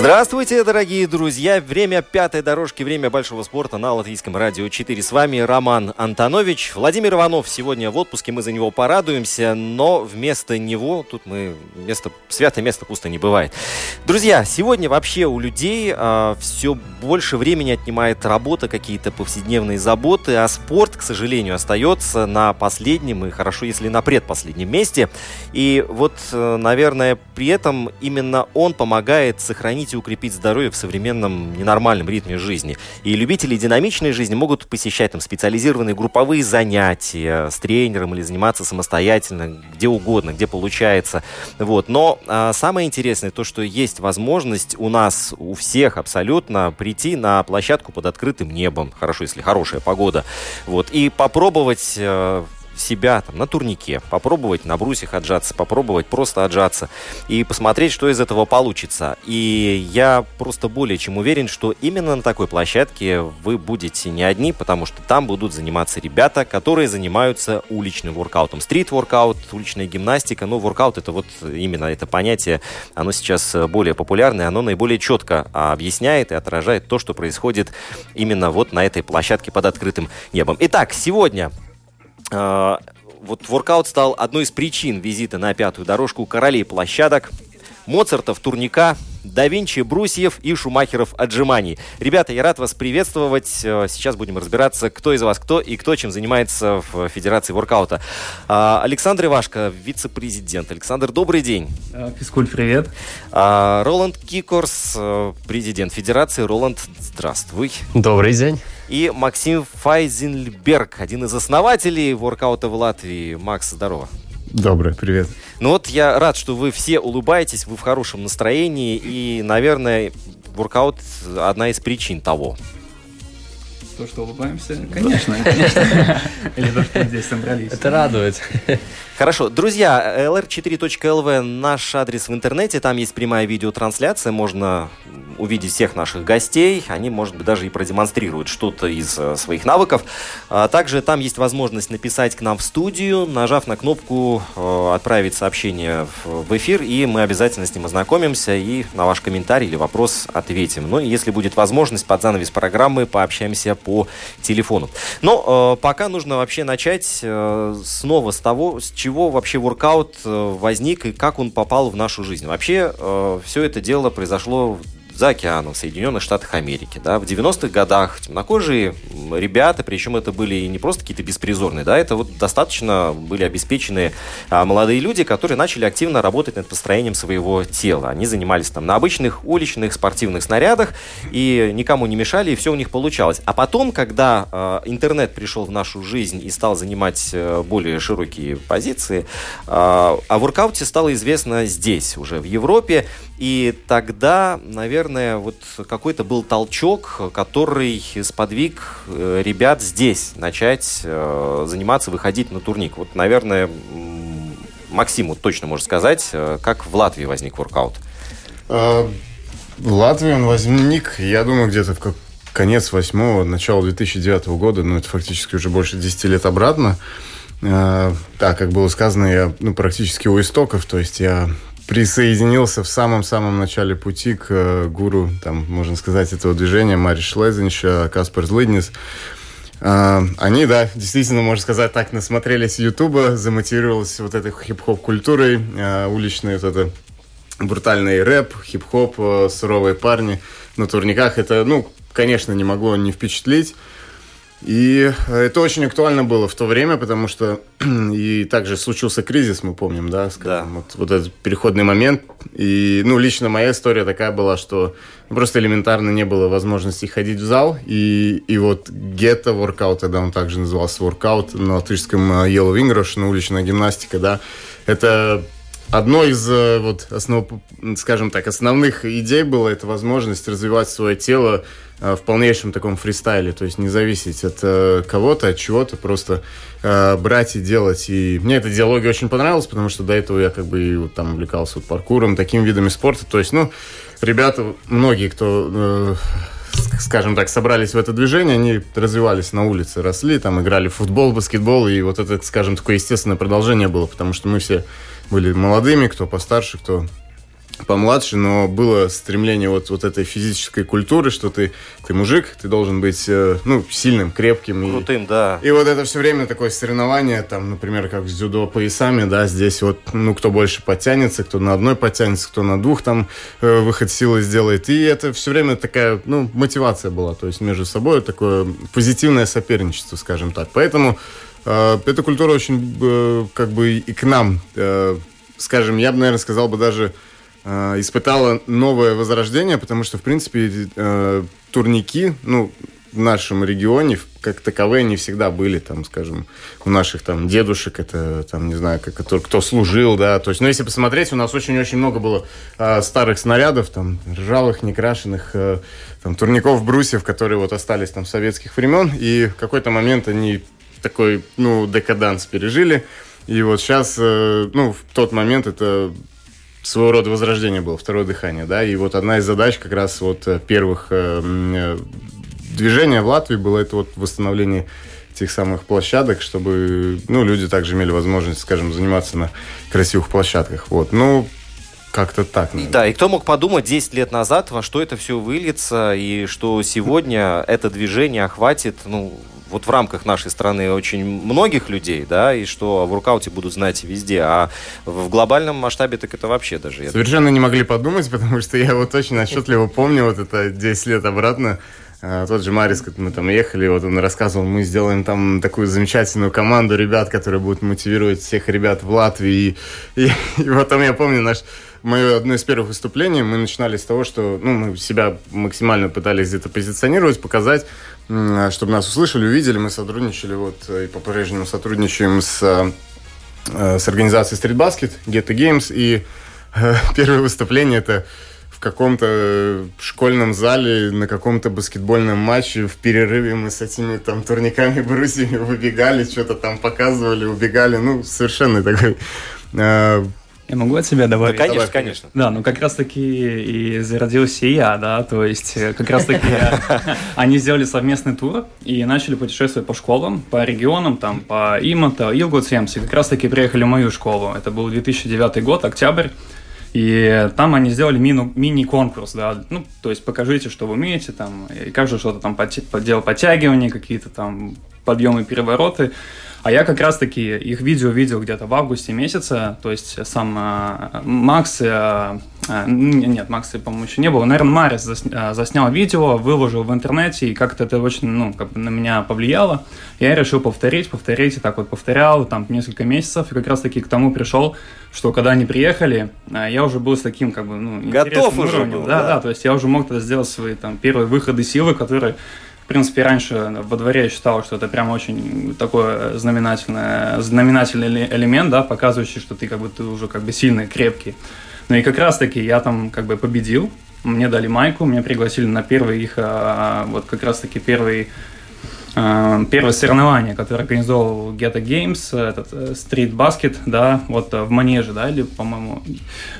Здравствуйте, дорогие друзья! Время пятой дорожки, время большого спорта на Латвийском радио 4. С вами Роман Антонович. Владимир Иванов сегодня в отпуске, мы за него порадуемся, но вместо него, тут мы, место, святое место пусто не бывает. Друзья, сегодня вообще у людей а, все больше времени отнимает работа, какие-то повседневные заботы, а спорт, к сожалению, остается на последнем и хорошо, если на предпоследнем месте. И вот, э, наверное, при этом именно он помогает сохранить и укрепить здоровье в современном ненормальном ритме жизни. И любители динамичной жизни могут посещать там специализированные групповые занятия с тренером или заниматься самостоятельно, где угодно, где получается. Вот. Но а, самое интересное то, что есть возможность у нас, у всех абсолютно, прийти на площадку под открытым небом, хорошо, если хорошая погода, вот, и попробовать э, себя там, на турнике, попробовать на брусьях отжаться, попробовать просто отжаться и посмотреть, что из этого получится. И я просто более чем уверен, что именно на такой площадке вы будете не одни, потому что там будут заниматься ребята, которые занимаются уличным воркаутом. Стрит-воркаут, уличная гимнастика, но воркаут это вот именно это понятие, оно сейчас более популярное, оно наиболее четко объясняет и отражает то, что происходит именно вот на этой площадке под открытым небом. Итак, сегодня вот воркаут стал одной из причин визита на пятую дорожку королей площадок, Моцартов, Турника, да Винчи, Брусьев и Шумахеров отжиманий. Ребята, я рад вас приветствовать. Э, сейчас будем разбираться, кто из вас кто и кто чем занимается в Федерации воркаута. А, Александр Ивашко, вице-президент. Александр, добрый день. Физкульт, привет. А, Роланд Кикорс, э, президент Федерации. Роланд, здравствуй. Добрый день. И Максим Файзенберг, один из основателей воркаута в Латвии. Макс, здорово. Добрый, привет. Ну вот я рад, что вы все улыбаетесь, вы в хорошем настроении, и, наверное, воркаут одна из причин того. То, что улыбаемся, конечно, конечно. Или то, что здесь собрались. Это радует. Хорошо. Друзья, lr4.lv наш адрес в интернете. Там есть прямая видеотрансляция. Можно увидеть всех наших гостей. Они, может быть, даже и продемонстрируют что-то из э, своих навыков. А также там есть возможность написать к нам в студию, нажав на кнопку э, «Отправить сообщение в эфир», и мы обязательно с ним ознакомимся и на ваш комментарий или вопрос ответим. Ну и если будет возможность, под занавес программы пообщаемся по телефону. Но э, пока нужно вообще начать снова с того, с чего вообще воркаут возник и как он попал в нашу жизнь. Вообще все это дело произошло за океаном, в Соединенных Штатах Америки. Да, в 90-х годах темнокожие ребята, причем это были не просто какие-то беспризорные, да, это вот достаточно были обеспеченные а, молодые люди, которые начали активно работать над построением своего тела. Они занимались там на обычных уличных спортивных снарядах и никому не мешали, и все у них получалось. А потом, когда э, интернет пришел в нашу жизнь и стал занимать э, более широкие позиции, э, о воркауте стало известно здесь, уже в Европе, и тогда, наверное, вот какой-то был толчок, который сподвиг э, ребят здесь начать э, заниматься, выходить на турник. Вот, наверное, Максиму точно может сказать, э, как в Латвии возник воркаут. В Латвии он возник, я думаю, где-то в конец восьмого, начало 2009 года, ну, это фактически уже больше 10 лет обратно. Так, как было сказано, я ну, практически у истоков, то есть я присоединился в самом-самом начале пути к э, гуру, там, можно сказать, этого движения, Мари Шлезенш, Каспар Злыднис. Uh, они, да, действительно, можно сказать так, насмотрелись Ютуба, замотивировались вот этой хип-хоп культурой, uh, уличной вот это брутальный рэп, хип-хоп, uh, суровые парни на турниках. Это, ну, конечно, не могло не впечатлить. И это очень актуально было в то время, потому что и также случился кризис, мы помним, да, скажем, да. Вот, вот этот переходный момент. И, ну, лично моя история такая была, что просто элементарно не было возможности ходить в зал. И, и вот гетто воркаут, тогда он также назывался воркаут на латышском э, Yellow English, на уличная гимнастика, да, это Одно из э, вот основ, скажем так, основных идей было это возможность развивать свое тело э, в полнейшем таком фристайле, то есть не зависеть от э, кого-то, от чего-то, просто брать и делать. И мне эта идеология очень понравилась, потому что до этого я как бы и вот там увлекался вот паркуром, такими видами спорта. То есть, ну, ребята, многие, кто скажем так, собрались в это движение, они развивались на улице, росли, там играли в футбол, баскетбол, и вот это, скажем, такое естественное продолжение было, потому что мы все были молодыми, кто постарше, кто помладше, но было стремление вот, вот этой физической культуры, что ты, ты мужик, ты должен быть э, ну, сильным, крепким. Крутым, и, да. И вот это все время такое соревнование, там, например, как с дзюдо поясами, да, здесь вот, ну, кто больше подтянется, кто на одной подтянется, кто на двух там э, выход силы сделает. И это все время такая, ну, мотивация была, то есть между собой такое позитивное соперничество, скажем так. Поэтому эта культура очень э, как бы и к нам, э, скажем, я бы, наверное, сказал бы даже э, испытала новое возрождение, потому что, в принципе, э, турники, ну, в нашем регионе как таковые не всегда были, там, скажем, у наших там дедушек, это, там, не знаю, как, кто, кто служил, да, то есть, ну, если посмотреть, у нас очень-очень много было э, старых снарядов, там, ржавых, некрашенных, э, там, турников, брусьев, которые вот остались там с советских времен, и в какой-то момент они такой, ну, декаданс пережили. И вот сейчас, э, ну, в тот момент это своего рода возрождение было, второе дыхание, да, и вот одна из задач как раз вот э, первых э, движения в Латвии было это вот восстановление тех самых площадок, чтобы, ну, люди также имели возможность, скажем, заниматься на красивых площадках, вот, ну, как-то так. Наверное. Да, и кто мог подумать 10 лет назад, во что это все выльется, и что сегодня это движение охватит, ну, вот в рамках нашей страны очень многих людей, да, и что в воркауте будут знать везде, а в глобальном масштабе так это вообще даже... Совершенно не могли подумать, потому что я вот очень отчетливо помню вот это 10 лет обратно, а, тот же Марис, как мы там ехали, вот он рассказывал, мы сделаем там такую замечательную команду ребят, которые будут мотивировать всех ребят в Латвии. И, и, и потом я помню наш мое одно из первых выступлений, мы начинали с того, что ну, мы себя максимально пытались где-то позиционировать, показать, чтобы нас услышали, увидели. Мы сотрудничали вот и по-прежнему сотрудничаем с, э, с организацией Street Basket, Get the Games. И э, первое выступление это в каком-то школьном зале на каком-то баскетбольном матче в перерыве мы с этими там турниками брусьями выбегали, что-то там показывали, убегали. Ну, совершенно такой э, я могу от себя добавить? Да, конечно, конечно. Да, ну как раз-таки и зародился и я, да, то есть э, как раз-таки они сделали совместный тур и начали путешествовать по школам, по регионам, там, по Имата, Илгуцемс, и как раз-таки приехали в мою школу. Это был 2009 год, октябрь. И там они сделали мину, мини-конкурс, да, ну, то есть покажите, что вы умеете, там, и каждый что-то там делал подтягивания, какие-то там подъемы, перевороты. А я как раз-таки их видео видел где-то в августе месяце, то есть сам э, Макс, э, э, нет, Макса, по-моему, еще не было, наверное, Марис засня, заснял видео, выложил в интернете, и как-то это очень, ну, как бы на меня повлияло. Я решил повторить, повторить, и так вот повторял, там, несколько месяцев, и как раз-таки к тому пришел, что когда они приехали, я уже был с таким, как бы, ну, Готов уже уровнем. Был, да, да, да, то есть я уже мог тогда сделать свои, там, первые выходы силы, которые принципе, раньше во дворе я считал, что это прям очень такой знаменательный, знаменательный элемент, да, показывающий, что ты как бы ты уже как бы сильный, крепкий. Ну и как раз-таки я там как бы победил, мне дали майку, меня пригласили на первый их, а, вот как раз-таки первый а, первое соревнование, которое организовал Geta Games, этот э, Street Basket, да, вот э, в Манеже, да, или, по-моему...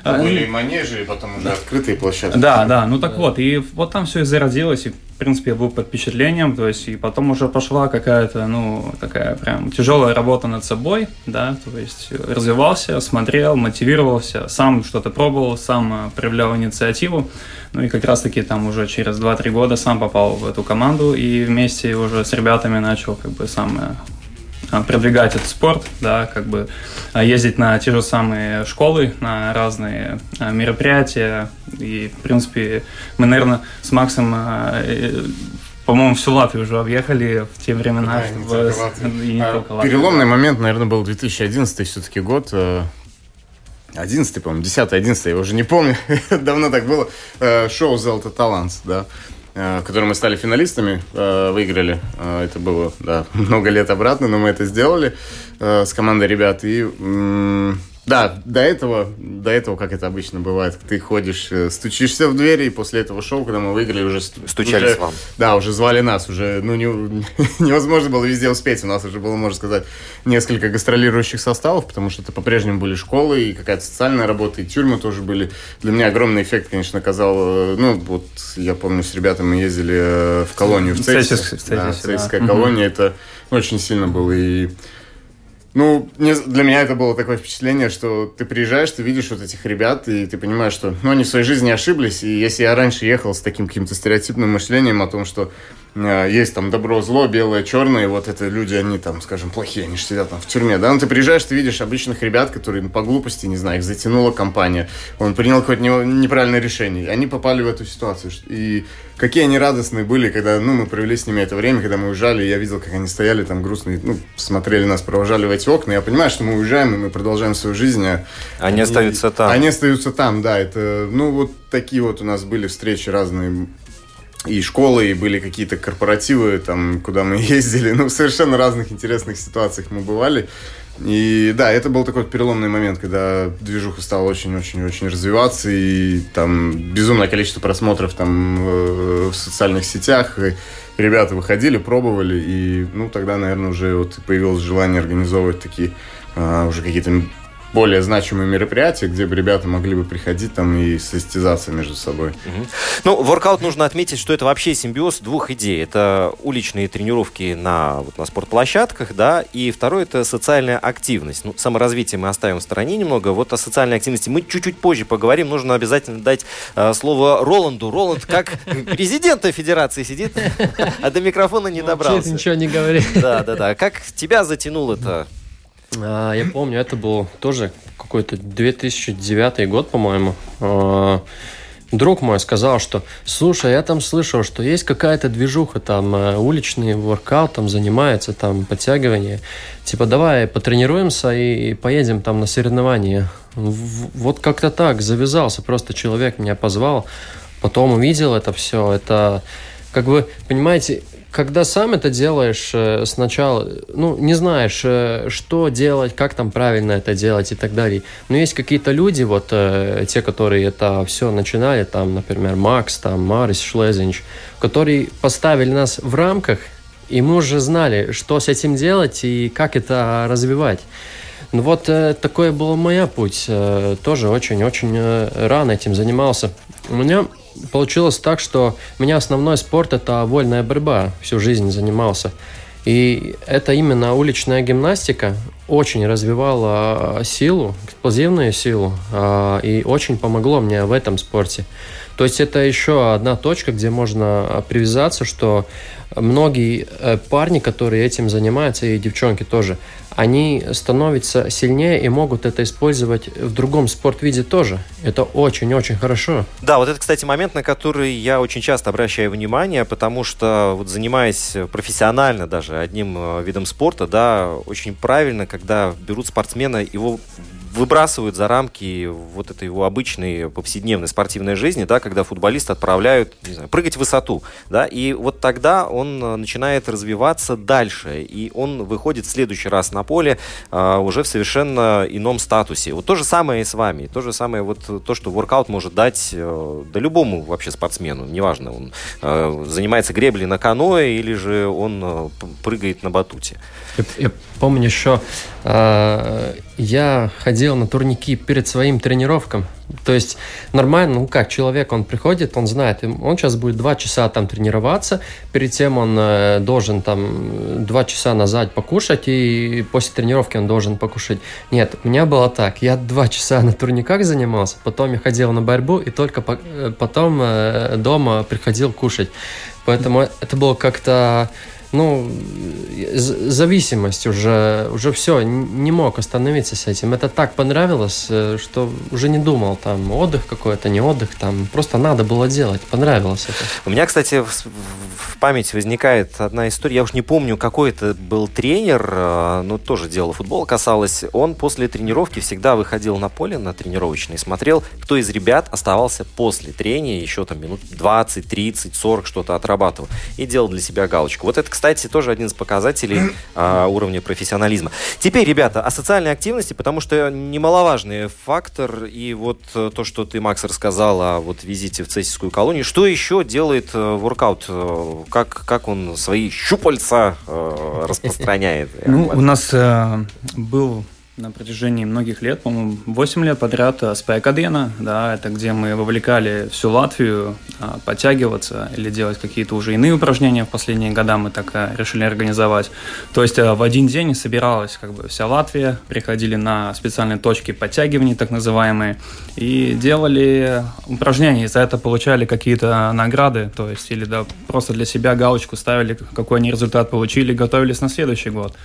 Были манежи, и потом уже открытые площадки. Да, да, ну так да. вот, и вот там все и зародилось, и принципе, я был под впечатлением, то есть, и потом уже пошла какая-то, ну, такая прям тяжелая работа над собой, да, то есть развивался, смотрел, мотивировался, сам что-то пробовал, сам э, проявлял инициативу, ну и как раз-таки там уже через 2-3 года сам попал в эту команду и вместе уже с ребятами начал как бы сам э, продвигать этот спорт, да, как бы э, ездить на те же самые школы, на разные э, мероприятия. И, в принципе, мы, наверное, с Максом по-моему, всю Латвию уже объехали в те времена. Да, в... не не а, переломный момент, наверное, был 2011 все-таки год. 11 э, по-моему, 10 11 я уже не помню, давно так было, э, шоу «Золото талант», да, э, в котором мы стали финалистами, выиграли, это было, да, много лет обратно, но мы это сделали с командой ребят, и да, до этого, до этого, как это обычно бывает, ты ходишь, э, стучишься в двери, и после этого шоу, когда мы выиграли, уже... Стучались уже, вам. Да, уже звали нас, уже, ну, не, невозможно было везде успеть. У нас уже было, можно сказать, несколько гастролирующих составов, потому что это по-прежнему были школы, и какая-то социальная работа, и тюрьмы тоже были. Для меня огромный эффект, конечно, оказал, э, ну, вот, я помню, с ребятами мы ездили э, в колонию в Цельсис. Да, да. колония, это очень сильно было, и ну, для меня это было такое впечатление, что ты приезжаешь, ты видишь вот этих ребят, и ты понимаешь, что ну, они в своей жизни ошиблись. И если я раньше ехал с таким каким-то стереотипным мышлением о том, что есть там добро, зло, белое, черное, вот это люди, они там, скажем, плохие, они же сидят там в тюрьме, да, но ты приезжаешь, ты видишь обычных ребят, которые ну, по глупости, не знаю, их затянула компания, он принял какое-то неправильное решение, они попали в эту ситуацию. И какие они радостные были, когда, ну, мы провели с ними это время, когда мы уезжали, я видел, как они стояли там грустные, ну, смотрели нас, провожали в эти окна. Я понимаю, что мы уезжаем, и мы продолжаем свою жизнь. А они, они остаются там. Они остаются там, да. Это, ну, вот такие вот у нас были встречи разные и школы, и были какие-то корпоративы, там, куда мы ездили. Ну, в совершенно разных интересных ситуациях мы бывали. И да, это был такой переломный момент, когда движуха стала очень-очень-очень развиваться, и там безумное количество просмотров там э, в социальных сетях, и ребята выходили, пробовали, и ну тогда, наверное, уже вот появилось желание организовывать такие а, уже какие-то более значимые мероприятия, где бы ребята могли бы приходить там и состязаться между собой. Угу. Ну, воркаут нужно отметить, что это вообще симбиоз двух идей. Это уличные тренировки на, вот, на спортплощадках, да, и второе это социальная активность. Ну, саморазвитие мы оставим в стороне немного. Вот о социальной активности мы чуть-чуть позже поговорим. Нужно обязательно дать э, слово Роланду. Роланд как президента федерации сидит, а до микрофона не добрался. ничего не говори. Да, да, да. Как тебя затянул это я помню, это был тоже какой-то 2009 год, по-моему. А, друг мой сказал, что слушай, я там слышал, что есть какая-то движуха, там э, уличный воркаут, там занимается, там подтягивание. Типа давай потренируемся и поедем там на соревнования. Вот как-то так завязался, просто человек меня позвал, потом увидел это все, это как бы, понимаете, когда сам это делаешь э, сначала, ну, не знаешь, э, что делать, как там правильно это делать и так далее. Но есть какие-то люди, вот э, те, которые это все начинали, там, например, Макс, там, Марис Шлезинч, которые поставили нас в рамках, и мы уже знали, что с этим делать и как это развивать. Ну вот такой был мой путь. Тоже очень-очень рано этим занимался. У меня получилось так, что у меня основной спорт – это вольная борьба. Всю жизнь занимался. И это именно уличная гимнастика очень развивала а, силу, эксплозивную силу, а, и очень помогло мне в этом спорте. То есть это еще одна точка, где можно привязаться, что многие э, парни, которые этим занимаются, и девчонки тоже, они становятся сильнее и могут это использовать в другом спортвиде тоже. Это очень-очень хорошо. Да, вот это, кстати, момент, на который я очень часто обращаю внимание, потому что вот занимаясь профессионально даже одним э, видом спорта, да, очень правильно, когда берут спортсмена, его выбрасывают за рамки вот этой его обычной повседневной спортивной жизни, да, когда футболист отправляют, не знаю, прыгать в высоту, да, и вот тогда он э, начинает развиваться дальше, и он выходит в следующий раз на поле а, уже в совершенно ином статусе. Вот то же самое и с вами, то же самое вот то, что воркаут может дать э, да любому вообще спортсмену, неважно, он э, занимается греблей на каноэ или же он э, прыгает на батуте. Я, я помню еще, э, я ходил на турники перед своим тренировкам. То есть нормально, ну как, человек, он приходит, он знает, он сейчас будет два часа там тренироваться, перед тем он э, должен там два часа назад покушать, и после тренировки он должен покушать. Нет, у меня было так, я два часа на турниках занимался, потом я ходил на борьбу, и только по, э, потом э, дома приходил кушать. Поэтому это было как-то ну, зависимость уже, уже все, не мог остановиться с этим. Это так понравилось, э, что уже не думал, там, отдых какой-то, не отдых, там, просто надо было делать, понравилось это. У меня, кстати, в, в памяти возникает одна история, я уж не помню, какой это был тренер, э, но тоже дело футбола касалось, он после тренировки всегда выходил на поле, на тренировочный, смотрел, кто из ребят оставался после трения, еще там минут 20, 30, 40 что-то отрабатывал, и делал для себя галочку. Вот это, кстати, тоже один из показателей а, уровня профессионализма. Теперь, ребята, о социальной активности, потому что немаловажный фактор, и вот э, то, что ты, Макс, рассказал о вот визите в Цесийскую колонию, что еще делает воркаут? Э, как, как он свои щупальца э, распространяет? Ну, у нас был на протяжении многих лет, по-моему, 8 лет подряд Спайкадена, да, это где мы вовлекали всю Латвию а, подтягиваться или делать какие-то уже иные упражнения в последние года мы так а, решили организовать. То есть а, в один день собиралась как бы вся Латвия, приходили на специальные точки подтягиваний, так называемые, и делали упражнения, и за это получали какие-то награды, то есть или да, просто для себя галочку ставили, какой они результат получили, готовились на следующий год.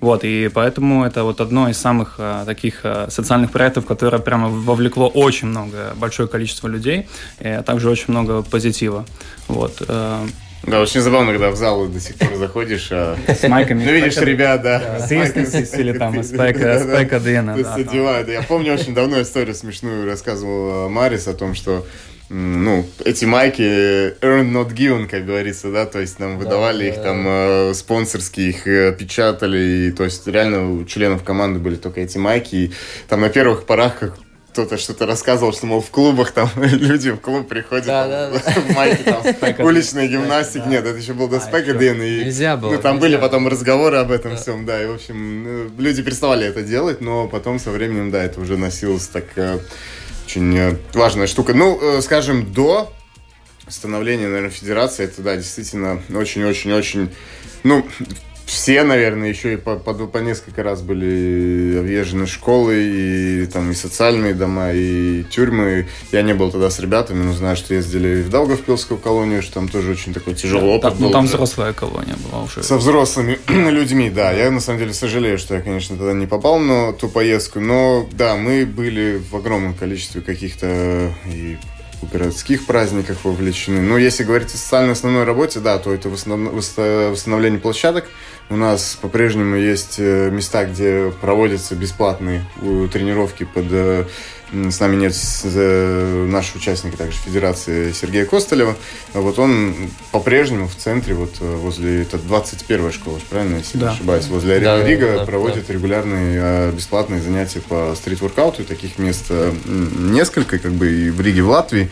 Вот, и поэтому это вот одно из самых а, таких а, социальных проектов, которое прямо вовлекло очень много, большое количество людей, и также очень много позитива. Вот. Э, да, очень забавно, когда в зал до сих пор заходишь. А... С майками. Ну, видишь, ребят, да. С или там спайка Дэна. Я помню очень давно историю смешную рассказывал Марис о том, что ну, эти майки earn not given, как говорится, да, то есть нам выдавали да, их да. там э, спонсорские, их э, печатали, и, то есть реально у членов команды были только эти майки, и там на первых порах как кто-то что-то рассказывал, что, мол, в клубах там люди в клуб приходят да, там, да, в майке там уличной гимнастики. Нет, это еще был до спека Дэн. И, нельзя было. Ну, там были потом разговоры об этом всем, да. И, в общем, ну, люди переставали это делать, но потом со временем, да, это уже носилось так э, очень э, важная штука. Ну, э, скажем, до становления, наверное, федерации, это, да, действительно очень-очень-очень, ну, все, наверное, еще и по, по, по несколько раз были объезжены школы, и там и социальные дома, и тюрьмы. Я не был тогда с ребятами, но знаю, что ездили в Даугавпилскую колонию, что там тоже очень такой тяжелый опыт там, был. Ну, там взрослая колония была уже. Со взрослыми людьми, да. Я, на самом деле, сожалею, что я, конечно, тогда не попал на ту поездку, но, да, мы были в огромном количестве каких-то и городских праздниках вовлечены. Но если говорить о социальной основной работе, да, то это восстановление площадок, у нас по-прежнему есть э, места, где проводятся бесплатные э, тренировки под э, с нами нет нашего участника также Федерации Сергея Костолева. Вот он по-прежнему в центре, вот возле, это 21-я школа, правильно, если да. не ошибаюсь, возле арены да, Рига да, проводит да. регулярные бесплатные занятия по стрит-воркауту. Таких мест несколько, как бы и в Риге, в Латвии.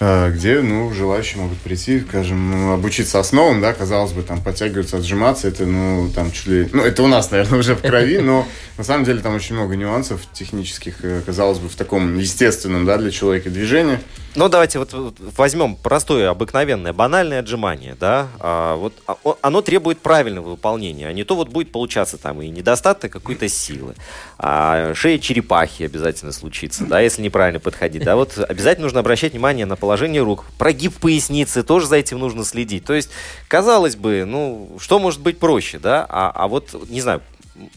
Э, где, ну, желающие могут прийти, скажем, обучиться основам, да, казалось бы, там, подтягиваться, отжиматься, это, ну, там, чуть ли... Ну, это у нас, наверное, уже в крови, но на самом деле там очень много нюансов технических, э, казалось бы, в таком естественном, да, для человека движении. Ну, давайте вот возьмем простое, обыкновенное, банальное отжимание, да, а, вот а, оно требует правильного выполнения, а не то вот будет получаться там и недостаток какой-то силы, а шея черепахи обязательно случится, да, если неправильно подходить, да, вот обязательно нужно обращать внимание на положение рук, прогиб поясницы, тоже за этим нужно следить, то есть, казалось бы, ну, что может быть проще, да, а, а вот, не знаю,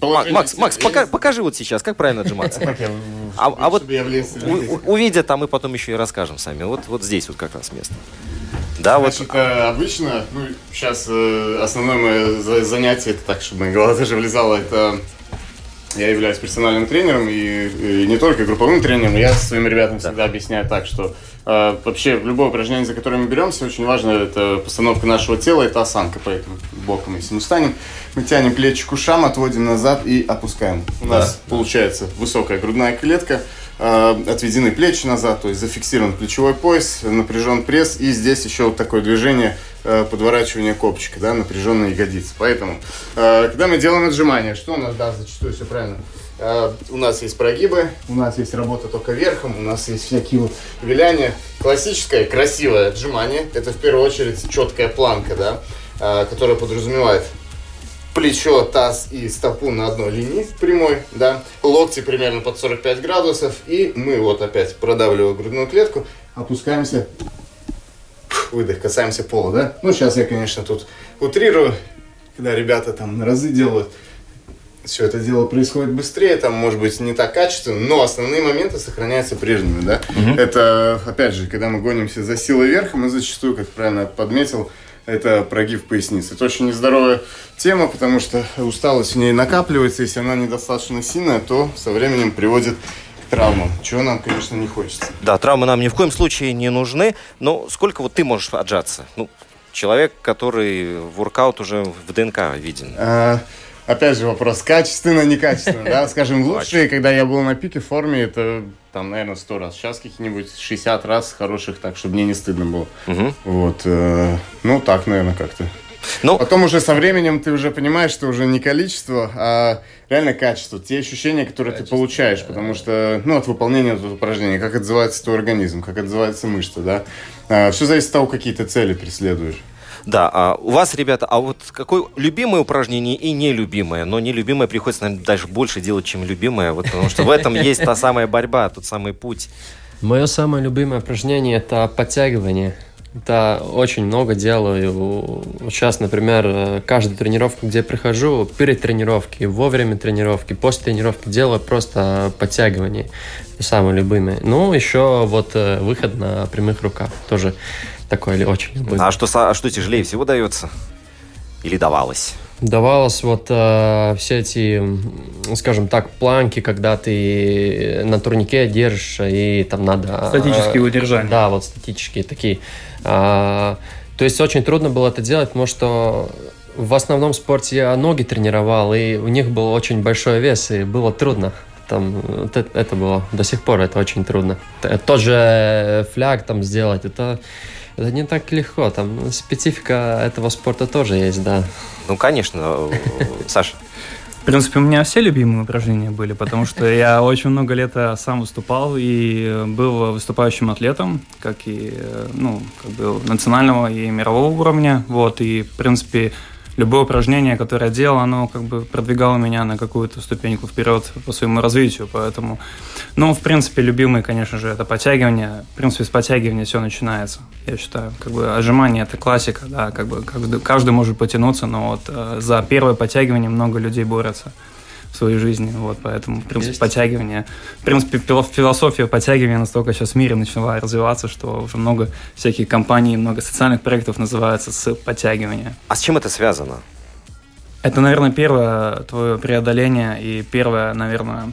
Макс, Макс, пока, покажи вот сейчас, как правильно отжиматься. А, а вот увидят, а мы потом еще и расскажем сами. Вот, вот здесь вот как раз место. Да, Значит, вот. Э, обычно, ну, сейчас э, основное мое занятие, это так, чтобы моя голова даже влезала, это я являюсь персональным тренером и, и не только групповым тренером. Я своим ребятам да. всегда объясняю так, что э, вообще любое упражнение, за которое мы беремся, очень важно, это постановка нашего тела, это осанка. Поэтому боком, если мы встанем, мы тянем плечи к ушам, отводим назад и опускаем. У да. нас получается высокая грудная клетка, отведены плечи назад, то есть зафиксирован плечевой пояс, напряжен пресс и здесь еще вот такое движение – Э, подворачивание копчика, да, напряженные ягодицы. Поэтому, э, когда мы делаем отжимания, что у нас, да, зачастую все правильно, э, у нас есть прогибы, у нас есть работа только верхом, у нас есть всякие вот виляния. Классическое красивое отжимание, это в первую очередь четкая планка, да, которая подразумевает плечо, таз и стопу на одной линии прямой, да, локти примерно под 45 градусов, и мы вот опять продавливая грудную клетку, опускаемся выдох, касаемся пола, да? Ну, сейчас я, конечно, тут утрирую. когда ребята там на разы делают, все это дело происходит быстрее, там, может быть, не так качественно, но основные моменты сохраняются прежними, да. Угу. Это, опять же, когда мы гонимся за силой верха, мы зачастую, как правильно подметил, это прогиб поясницы. Это очень нездоровая тема, потому что усталость в ней накапливается, если она недостаточно сильная, то со временем приводит к травмам, чего нам, конечно, не хочется. Да, травмы нам ни в коем случае не нужны, но сколько вот ты можешь отжаться? Ну, человек, который воркаут уже в ДНК виден. А, опять же вопрос, качественно, некачественно, да? Скажем, лучшие, когда я был на пике форме, это там, наверное, сто раз. Сейчас какие-нибудь 60 раз хороших, так, чтобы мне не стыдно было. Угу. Вот. Э, ну, так, наверное, как-то. Ну, Потом уже со временем ты уже понимаешь, что уже не количество, а реально качество. Те ощущения, которые качество, ты получаешь, да. потому что, ну, от выполнения этого упражнения, как отзывается твой организм, как отзывается мышца, да. А, все зависит от того, какие ты цели преследуешь. Да, а у вас, ребята, а вот какое любимое упражнение и нелюбимое? Но нелюбимое приходится, наверное, даже больше делать, чем любимое, вот, потому что в этом есть та самая борьба, тот самый путь. Мое самое любимое упражнение – это подтягивание. Это очень много делаю. Сейчас, например, каждую тренировку, где прихожу, перед тренировкой, во время тренировки, после тренировки делаю просто подтягивание. Самое любимое. Ну, еще вот э, выход на прямых руках. Тоже Такое ли очень люблю. А что, а что тяжелее всего дается? Или давалось? Давалось вот э, все эти, скажем так, планки, когда ты на турнике держишь, и там надо... Статические э, удержания. Да, вот статические такие. Э, то есть очень трудно было это делать, потому что в основном спорте я ноги тренировал, и у них был очень большой вес, и было трудно. Там, это, это было до сих пор это очень трудно. Тот же фляг там сделать, это это не так легко. Там специфика этого спорта тоже есть, да. Ну, конечно. Саша. В принципе, у меня все любимые упражнения были, потому что я очень много лет сам выступал и был выступающим атлетом, как и ну, как бы национального и мирового уровня. Вот, и, в принципе, любое упражнение, которое я делал, оно как бы продвигало меня на какую-то ступеньку вперед по своему развитию, поэтому, ну, в принципе, любимый, конечно же, это подтягивание, в принципе, с подтягивания все начинается, я считаю, как бы отжимание это классика, да, как бы каждый, каждый может потянуться, но вот э, за первое подтягивание много людей борются в своей жизни. Вот, поэтому, в принципе, Есть. подтягивание. В принципе, философия подтягивания настолько сейчас в мире начала развиваться, что уже много всяких компаний, много социальных проектов называется с подтягивания. А с чем это связано? Это, наверное, первое твое преодоление и первое, наверное,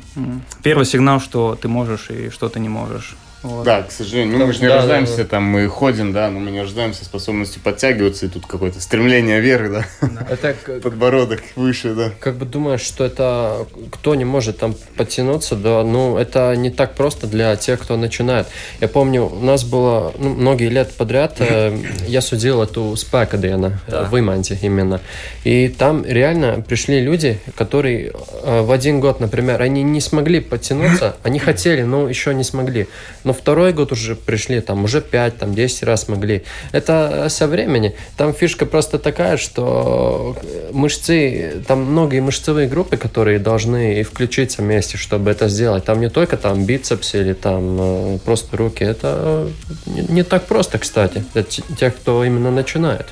первый сигнал, что ты можешь и что ты не можешь. Вот. Да, к сожалению. Ну, мы же не да, рождаемся, да, да. там мы ходим, да, но мы не рождаемся способностью подтягиваться, и тут какое-то стремление вверх, да. да. Это подбородок выше, да. Как бы думаешь, что это кто не может там подтянуться, да, ну, это не так просто для тех, кто начинает. Я помню, у нас было ну, многие лет подряд, э, я судил эту СПА КДН да. в Иманте именно. И там реально пришли люди, которые э, в один год, например, они не смогли подтянуться, они хотели, но еще не смогли но второй год уже пришли, там уже 5, там 10 раз могли. Это со времени. Там фишка просто такая, что мышцы, там многие мышцевые группы, которые должны включиться вместе, чтобы это сделать. Там не только там бицепс или там э, просто руки. Это не, не так просто, кстати, для тех, кто именно начинает.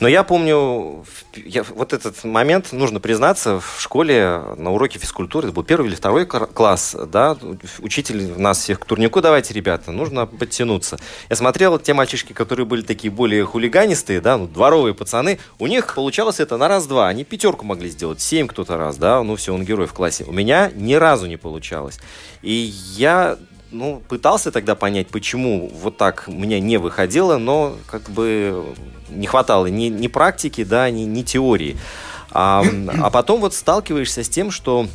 Но я помню, я, вот этот момент, нужно признаться, в школе на уроке физкультуры, это был первый или второй класс, да, учитель нас всех к турнику давайте, ребята, нужно подтянуться. Я смотрел, те мальчишки, которые были такие более хулиганистые, да, ну, дворовые пацаны, у них получалось это на раз-два. Они пятерку могли сделать, семь кто-то раз, да, ну все, он герой в классе. У меня ни разу не получалось. И я ну, пытался тогда понять, почему вот так мне не выходило, но как бы не хватало ни, ни практики, да, ни, ни теории. А, а потом вот сталкиваешься с тем, что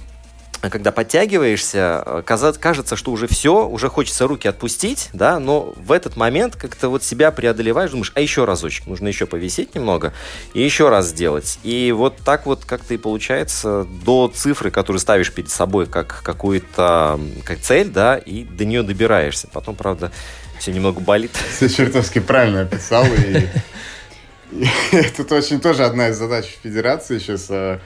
когда подтягиваешься, э, кажется, что уже все, уже хочется руки отпустить, да, но в этот момент как-то вот себя преодолеваешь, думаешь, а еще разочек, нужно еще повисеть немного и еще раз сделать. И вот так вот как-то и получается до цифры, которую ставишь перед собой как какую-то как цель, да, и до нее добираешься. Потом, правда, все немного болит. Все чертовски правильно описал, и это очень тоже одна из задач Федерации сейчас. А,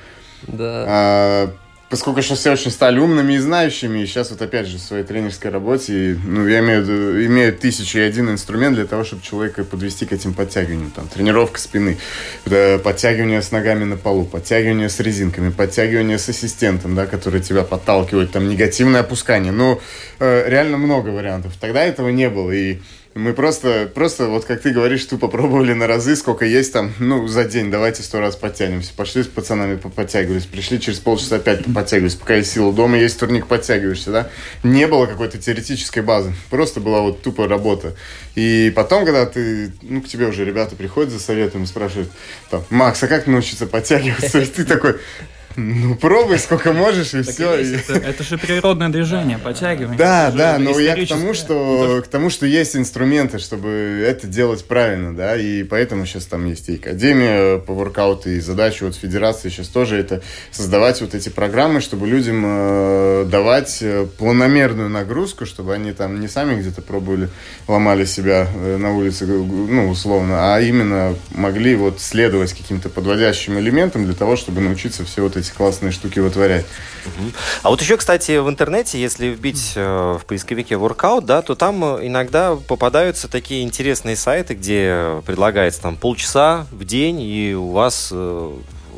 да. Поскольку сейчас все очень стали умными и знающими, и сейчас вот опять же в своей тренерской работе, ну, я имею в виду, имею тысячу и один инструмент для того, чтобы человека подвести к этим подтягиваниям. Там, тренировка спины, подтягивание с ногами на полу, подтягивание с резинками, подтягивание с ассистентом, да, который тебя подталкивает, там, негативное опускание. Ну, э, реально много вариантов. Тогда этого не было, и мы просто, просто, вот как ты говоришь, тупо пробовали на разы, сколько есть там, ну, за день, давайте сто раз подтянемся. Пошли с пацанами подтягивались, пришли через полчаса опять подтягивались, пока есть сила. Дома есть турник, подтягиваешься, да? Не было какой-то теоретической базы, просто была вот тупо работа. И потом, когда ты, ну, к тебе уже ребята приходят за советом и спрашивают, там, Макс, а как научиться подтягиваться? И ты такой, ну, пробуй сколько можешь, и все. Это, это же природное движение, подтягивание. Да, да, но я к тому, что к тому, что есть инструменты, чтобы это делать правильно, да, и поэтому сейчас там есть и Академия по воркауту, и задача вот Федерации сейчас тоже это создавать вот эти программы, чтобы людям э, давать э, планомерную нагрузку, чтобы они там не сами где-то пробовали, ломали себя э, на улице, ну, условно, а именно могли вот следовать каким-то подводящим элементам для того, чтобы научиться все вот эти эти классные штуки вытворять. А вот еще, кстати, в интернете, если вбить э, в поисковике workout, да, то там э, иногда попадаются такие интересные сайты, где предлагается там полчаса в день, и у вас э,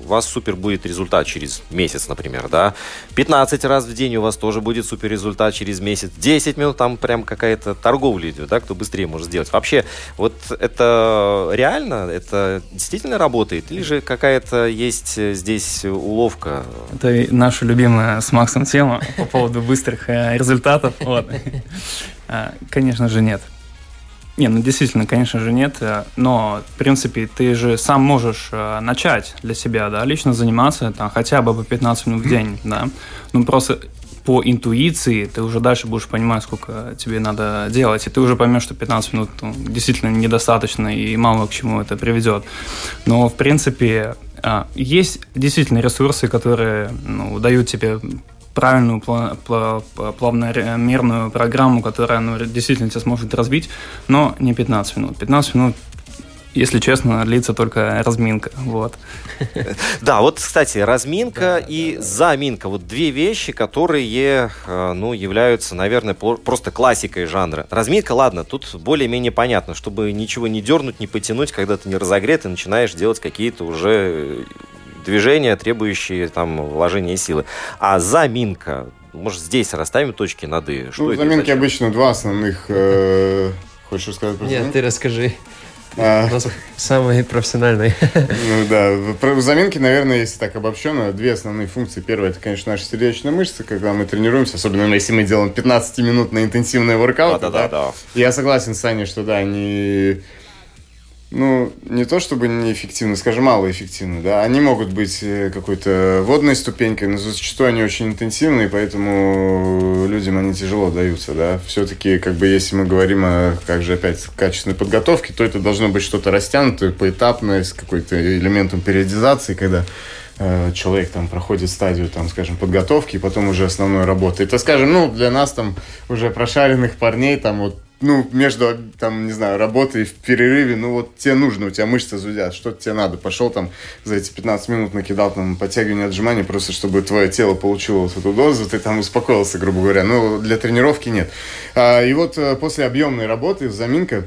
у вас супер будет результат через месяц, например, да. 15 раз в день у вас тоже будет супер результат через месяц. 10 минут там прям какая-то торговля идет, да, кто быстрее может сделать. Вообще, вот это реально, это действительно работает? Или же какая-то есть здесь уловка? Это наша любимая с Максом тема по поводу быстрых э, результатов. А, конечно же, нет. Не, ну действительно, конечно же нет, э, но в принципе ты же сам можешь э, начать для себя, да, лично заниматься там хотя бы по 15 минут в день, да, ну просто по интуиции ты уже дальше будешь понимать, сколько тебе надо делать, и ты уже поймешь, что 15 минут ну, действительно недостаточно и мало к чему это приведет. Но в принципе а, есть действительно ресурсы, которые ну, дают тебе правильную плавномерную программу, которая ну, действительно тебя сможет разбить, но не 15 минут. 15 минут если честно, длится только разминка. Вот. Да, вот, кстати, разминка и заминка. Вот две вещи, которые, э, ну, являются, наверное, просто классикой жанра. Разминка, ладно, тут более-менее понятно, чтобы ничего не дернуть, не потянуть, когда ты не разогрет и начинаешь делать какие-то уже движения, требующие там вложения силы. А заминка, может, здесь расставим точки над «и»? Что ну, заминки обычно два основных. Э, хочешь рассказать про Нет, заминки? ты расскажи. А. У нас самый профессиональный. Ну да, про заминки, наверное, если так обобщенно, две основные функции. Первая, это, конечно, наша сердечная мышца, когда мы тренируемся, особенно если мы делаем 15-минутный интенсивный воркаут. Да, да, да, да. Я согласен с Саней, что да, они ну, не то чтобы неэффективны, скажем, малоэффективны, да, они могут быть э, какой-то водной ступенькой, но зачастую они очень интенсивные, поэтому людям они тяжело даются, да. Все-таки, как бы, если мы говорим о, как же, опять, качественной подготовке, то это должно быть что-то растянутое, поэтапное, с какой-то элементом периодизации, когда э, человек там проходит стадию, там, скажем, подготовки, и потом уже основной работы. Это, скажем, ну, для нас там уже прошаренных парней, там вот ну, между, там, не знаю, работой в перерыве, ну, вот тебе нужно, у тебя мышцы зудят, что тебе надо. Пошел там за эти 15 минут накидал там подтягивание отжимания, просто чтобы твое тело получило вот эту дозу, ты там успокоился, грубо говоря. Ну, для тренировки нет. А, и вот э, после объемной работы, заминка,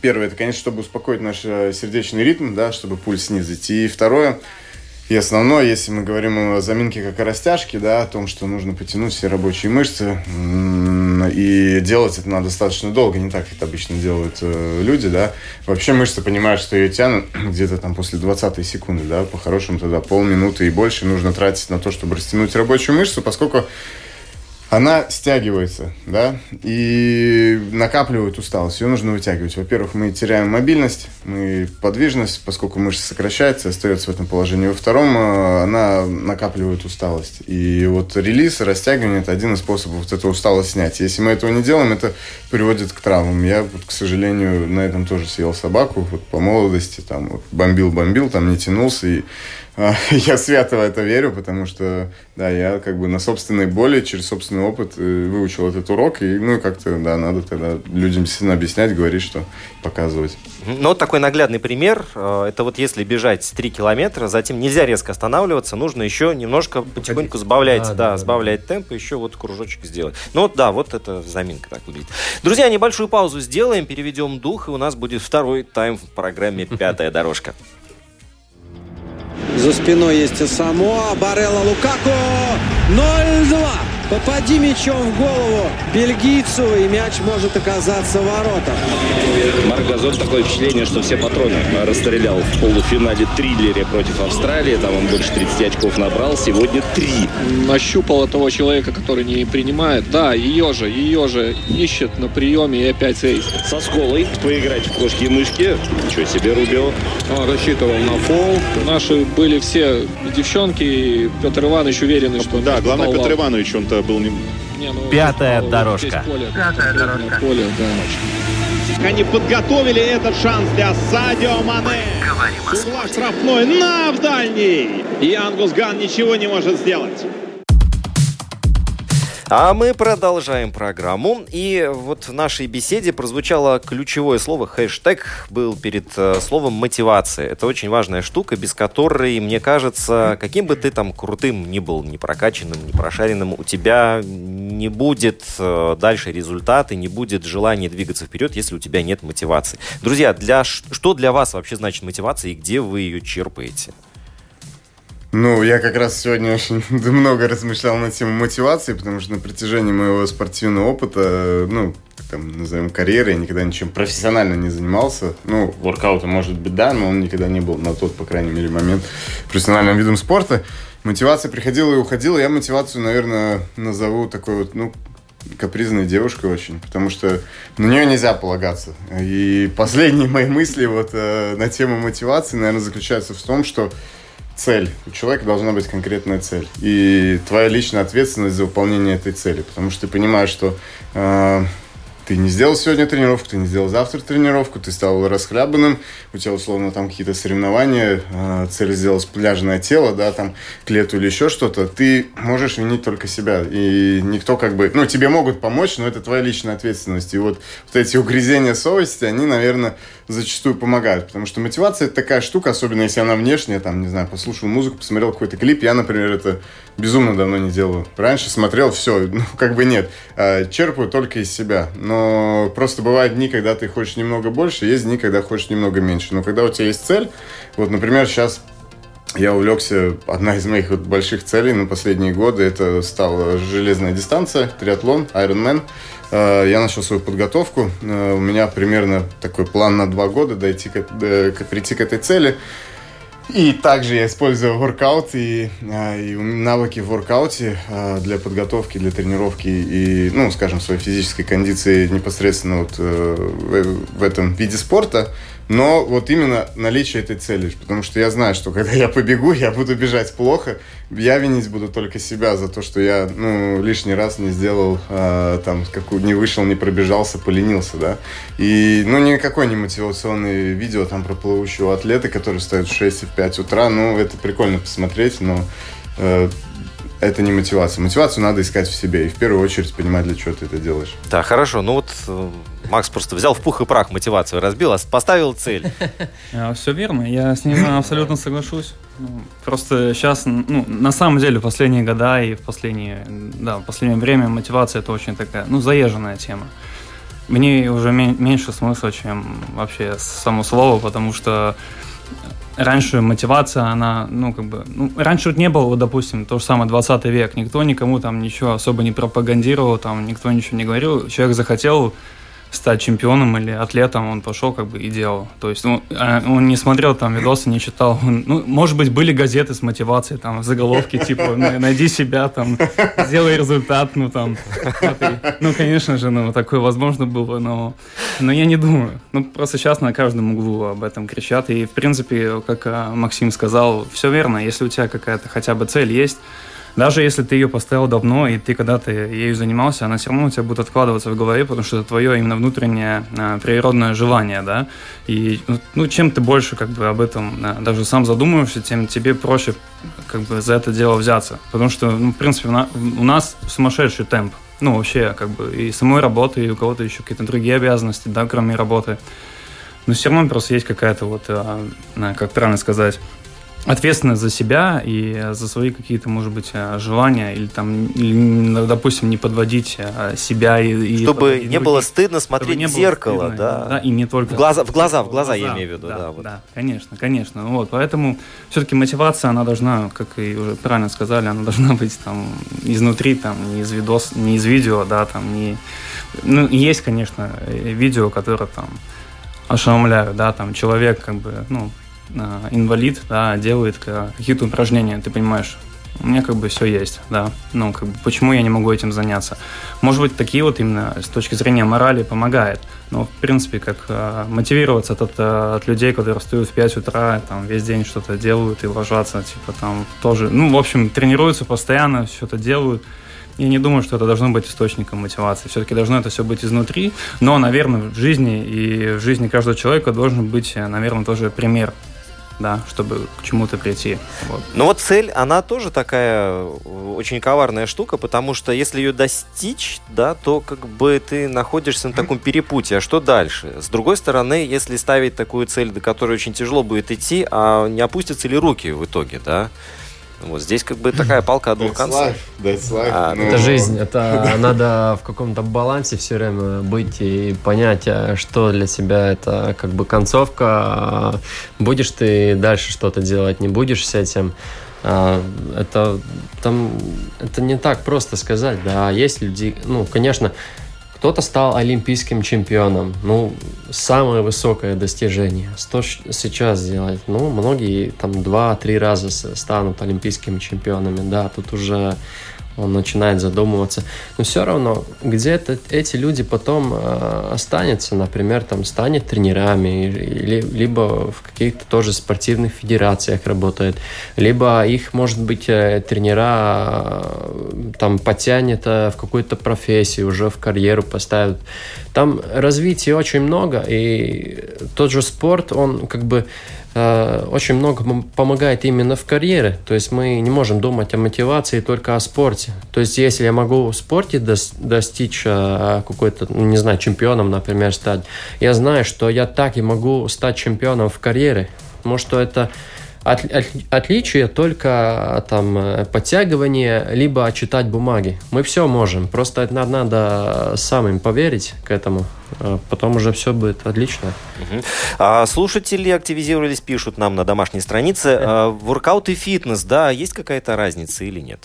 первое, это, конечно, чтобы успокоить наш э, сердечный ритм, да, чтобы пульс снизить. И второе, и основное, если мы говорим о заминке как о растяжке, да, о том, что нужно потянуть все рабочие мышцы, и делать это надо достаточно долго, не так это обычно делают э, люди, да. Вообще мышцы понимают, что ее тянут где-то там после 20 секунды, да, по-хорошему тогда полминуты и больше нужно тратить на то, чтобы растянуть рабочую мышцу, поскольку она стягивается, да, и накапливает усталость. Ее нужно вытягивать. Во-первых, мы теряем мобильность, мы подвижность, поскольку мышца сокращается, остается в этом положении. Во-втором, э, она накапливает усталость. И вот релиз, растягивание – это один из способов вот эту усталость снять. Если мы этого не делаем, это приводит к травмам. Я, вот, к сожалению, на этом тоже съел собаку. Вот по молодости там бомбил-бомбил, там не тянулся, и я свято в это верю, потому что, да, я как бы на собственной боли, через собственный опыт э, выучил этот урок, и, ну, как-то, да, надо тогда людям действительно объяснять, говорить, что показывать. Ну, вот такой наглядный пример, э, это вот если бежать 3 километра, затем нельзя резко останавливаться, нужно еще немножко потихоньку сбавлять, а, да, да, сбавлять да. темп, еще вот кружочек сделать. Ну, вот, да, вот это заминка так выглядит. Друзья, небольшую паузу сделаем, переведем дух, и у нас будет второй тайм в программе «Пятая дорожка». За спиной есть и Самоа. Барелла Лукако. 0-2. Попади мячом в голову бельгийцу, и мяч может оказаться в воротах. Марк Газон такое впечатление, что все патроны расстрелял в полуфинале триллере против Австралии. Там он больше 30 очков набрал. Сегодня три. Нащупал того человека, который не принимает. Да, ее же, ее же ищет на приеме и опять сейс. Со сколой поиграть в кошки и мышки. Ничего себе, Рубио. Он рассчитывал на фол. Наши были все девчонки, и Петр Иванович уверенный, что... Да, главное, Петр Иванович, он-то это был не... не ну, Пятая дорожка. Поле, Пятая дорожка. Поле, да. Они подготовили этот шанс для Садио Мане. С угла штрафной на в дальний. И Ангус Ган ничего не может сделать. А мы продолжаем программу. И вот в нашей беседе прозвучало ключевое слово, хэштег был перед э, словом мотивация. Это очень важная штука, без которой, мне кажется, каким бы ты там крутым ни был, не прокачанным, не прошаренным, у тебя не будет э, дальше результата, не будет желания двигаться вперед, если у тебя нет мотивации. Друзья, для, что для вас вообще значит мотивация и где вы ее черпаете? Ну, я как раз сегодня очень много размышлял на тему мотивации, потому что на протяжении моего спортивного опыта, ну, там, назовем, карьеры, я никогда ничем профессионально не занимался. Ну, воркаутом, может быть, да, но он никогда не был на тот, по крайней мере, момент профессиональным видом спорта. Мотивация приходила и уходила. Я мотивацию, наверное, назову такой вот, ну, капризной девушкой очень, потому что на нее нельзя полагаться. И последние мои мысли вот э, на тему мотивации, наверное, заключаются в том, что цель. У человека должна быть конкретная цель. И твоя личная ответственность за выполнение этой цели. Потому что ты понимаешь, что э, ты не сделал сегодня тренировку, ты не сделал завтра тренировку, ты стал расхлябанным, у тебя условно там какие-то соревнования, э, цель сделать пляжное тело, да, там к лету или еще что-то, ты можешь винить только себя. И никто как бы, ну, тебе могут помочь, но это твоя личная ответственность. И вот, вот эти угрызения совести, они, наверное, зачастую помогают, потому что мотивация это такая штука, особенно если она внешняя, там, не знаю, послушал музыку, посмотрел какой-то клип, я, например, это безумно давно не делаю. Раньше смотрел, все, ну, как бы нет, а, черпаю только из себя, но просто бывают дни, когда ты хочешь немного больше, есть дни, когда хочешь немного меньше, но когда у тебя есть цель, вот, например, сейчас я увлекся, одна из моих вот больших целей на последние годы, это стала железная дистанция, триатлон, Ironman. Э, я начал свою подготовку. Э, у меня примерно такой план на два года дойти к, к, прийти к этой цели. И также я использую воркаут и, э, и навыки в воркауте для подготовки, для тренировки и, ну, скажем, своей физической кондиции непосредственно вот в этом виде спорта. Но вот именно наличие этой цели, потому что я знаю, что когда я побегу, я буду бежать плохо, я винить буду только себя за то, что я, ну, лишний раз не сделал, э, там, какую, не вышел, не пробежался, поленился, да. И, ну, никакой не мотивационный видео там про плывущего атлета, который стоит в 6 и в 5 утра, ну, это прикольно посмотреть, но э, это не мотивация. Мотивацию надо искать в себе и в первую очередь понимать, для чего ты это делаешь. Да, хорошо. Ну вот э, Макс просто взял в пух и прах мотивацию, разбил, а поставил цель. А, Все верно, я с ним абсолютно соглашусь. Ну, просто сейчас, ну, на самом деле, в последние года и в последнее, да, в последнее время мотивация это очень такая, ну, заезженная тема. Мне уже меньше смысла, чем вообще само слово, потому что раньше мотивация, она, ну, как бы, ну, раньше вот не было, вот, допустим, то же самое 20 век, никто никому там ничего особо не пропагандировал, там, никто ничего не говорил, человек захотел стать чемпионом или атлетом, он пошел как бы и делал. То есть ну, а, он не смотрел там видосы, не читал. Он, ну, может быть, были газеты с мотивацией, там, заголовки, типа, найди себя, там, сделай результат, ну, там. Ну, конечно же, ну, такое возможно было, но, но я не думаю. Ну, просто сейчас на каждом углу об этом кричат. И, в принципе, как а, Максим сказал, все верно. Если у тебя какая-то хотя бы цель есть, даже если ты ее поставил давно, и ты когда-то ею занимался, она все равно у тебя будет откладываться в голове, потому что это твое именно внутреннее а, природное желание, да, и ну, чем ты больше как бы об этом а, даже сам задумываешься, тем тебе проще как бы за это дело взяться, потому что, ну, в принципе, у нас сумасшедший темп, ну, вообще, как бы, и самой работы, и у кого-то еще какие-то другие обязанности, да, кроме работы. Но все равно просто есть какая-то вот, а, как правильно сказать, ответственность за себя и за свои какие-то, может быть, э, желания или там, или, допустим, не подводить э, себя и, и чтобы не было стыдно смотреть в зеркало, стыдно, да. да, и не только в глаза, в глаза, в глаза, в глаза я имею в виду, да, да, вот. да, конечно, конечно, вот, поэтому все-таки мотивация, она должна, как и уже правильно сказали, она должна быть там изнутри, там не из видос, не из видео, да, там не, ну есть, конечно, видео, которые там ошеломляют, да, там человек как бы, ну Э, инвалид, да, делает какие-то упражнения, ты понимаешь, у меня как бы все есть, да. Ну, как бы, почему я не могу этим заняться? Может быть, такие вот именно с точки зрения морали помогает. Но, в принципе, как э, мотивироваться от, от, от людей, которые встают в 5 утра, там, весь день что-то делают и ложатся, типа, там, тоже, ну, в общем, тренируются постоянно, что-то делают. Я не думаю, что это должно быть источником мотивации. Все-таки должно это все быть изнутри. Но, наверное, в жизни и в жизни каждого человека должен быть, э, наверное, тоже пример да, чтобы к чему-то прийти. Вот. Но вот цель, она тоже такая э, очень коварная штука, потому что если ее достичь, да, то как бы ты находишься на таком перепутье. А что дальше? С другой стороны, если ставить такую цель, до которой очень тяжело будет идти, а не опустятся ли руки в итоге, да? Вот здесь как бы такая палка о двух концах. That's life. А, ну... Это жизнь, это надо в каком-то балансе все время быть и понять, а что для себя это как бы концовка. А будешь ты дальше что-то делать, не будешь с этим. Это, там, это не так просто сказать, да, есть люди, ну, конечно, кто-то стал олимпийским чемпионом. Ну, самое высокое достижение. Что сейчас сделать? Ну, многие там два-три раза станут олимпийскими чемпионами. Да, тут уже он начинает задумываться. Но все равно где-то эти люди потом э, останутся, например, там станет тренерами, или, либо в каких-то тоже спортивных федерациях работает, либо их, может быть, э, тренера э, там потянет э, в какую-то профессию, уже в карьеру поставят. Там развития очень много, и тот же спорт, он как бы очень много помогает именно в карьере. То есть мы не можем думать о мотивации только о спорте. То есть если я могу в спорте достичь э, какой-то, ну, не знаю, чемпионом, например, стать, я знаю, что я так и могу стать чемпионом в карьере. Потому что это от, от, отличие только там подтягивание, либо читать бумаги. Мы все можем. Просто это надо, надо самим поверить к этому. А потом уже все будет отлично. Угу. А слушатели активизировались, пишут нам на домашней странице. А, воркаут и фитнес, да, есть какая-то разница или нет?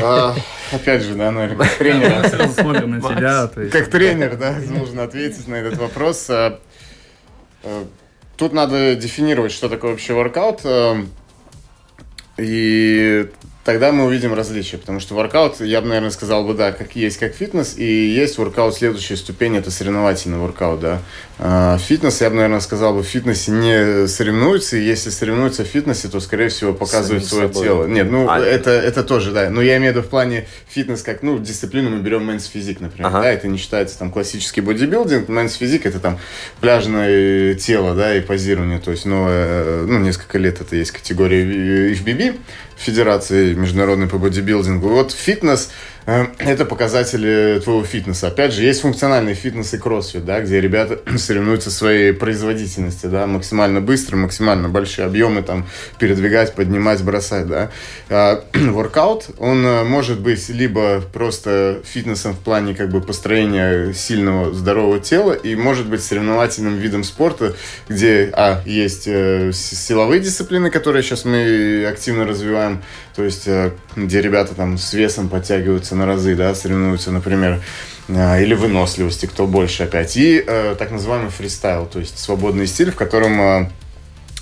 А, опять же, да, наверное, как тренер. Сразу смотрим на тебя. Как тренер, да, нужно ответить на этот вопрос. Тут надо дефинировать, что такое вообще воркаут. Эм, и тогда мы увидим различия, потому что воркаут, я бы, наверное, сказал бы, да, как есть как фитнес, и есть воркаут следующая ступень, это соревновательный воркаут, да. А, фитнес, я бы, наверное, сказал бы, в фитнесе не соревнуются, и если соревнуются в фитнесе, то, скорее всего, показывают свое собой. тело. Нет, ну, а, это, это тоже, да, но я имею в виду в плане фитнес, как, ну, дисциплину мы берем men's physique, например, ага. да, это не считается там классический бодибилдинг, men's physique это там пляжное тело, да, и позирование, то есть, ну, э, ну, несколько лет это есть категория IFBB, Федерации международной по бодибилдингу. Вот фитнес это показатели твоего фитнеса. Опять же, есть функциональный фитнес и кроссфит, да, где ребята соревнуются своей производительности, да, максимально быстро, максимально большие объемы там передвигать, поднимать, бросать, да. А, воркаут, он э, может быть либо просто фитнесом в плане как бы построения сильного, здорового тела, и может быть соревновательным видом спорта, где, а, есть э, силовые дисциплины, которые сейчас мы активно развиваем, то есть, э, где ребята там с весом подтягиваются на разы, да, соревнуются, например, э, или выносливости, кто больше опять. И э, так называемый фристайл, то есть свободный стиль, в котором э,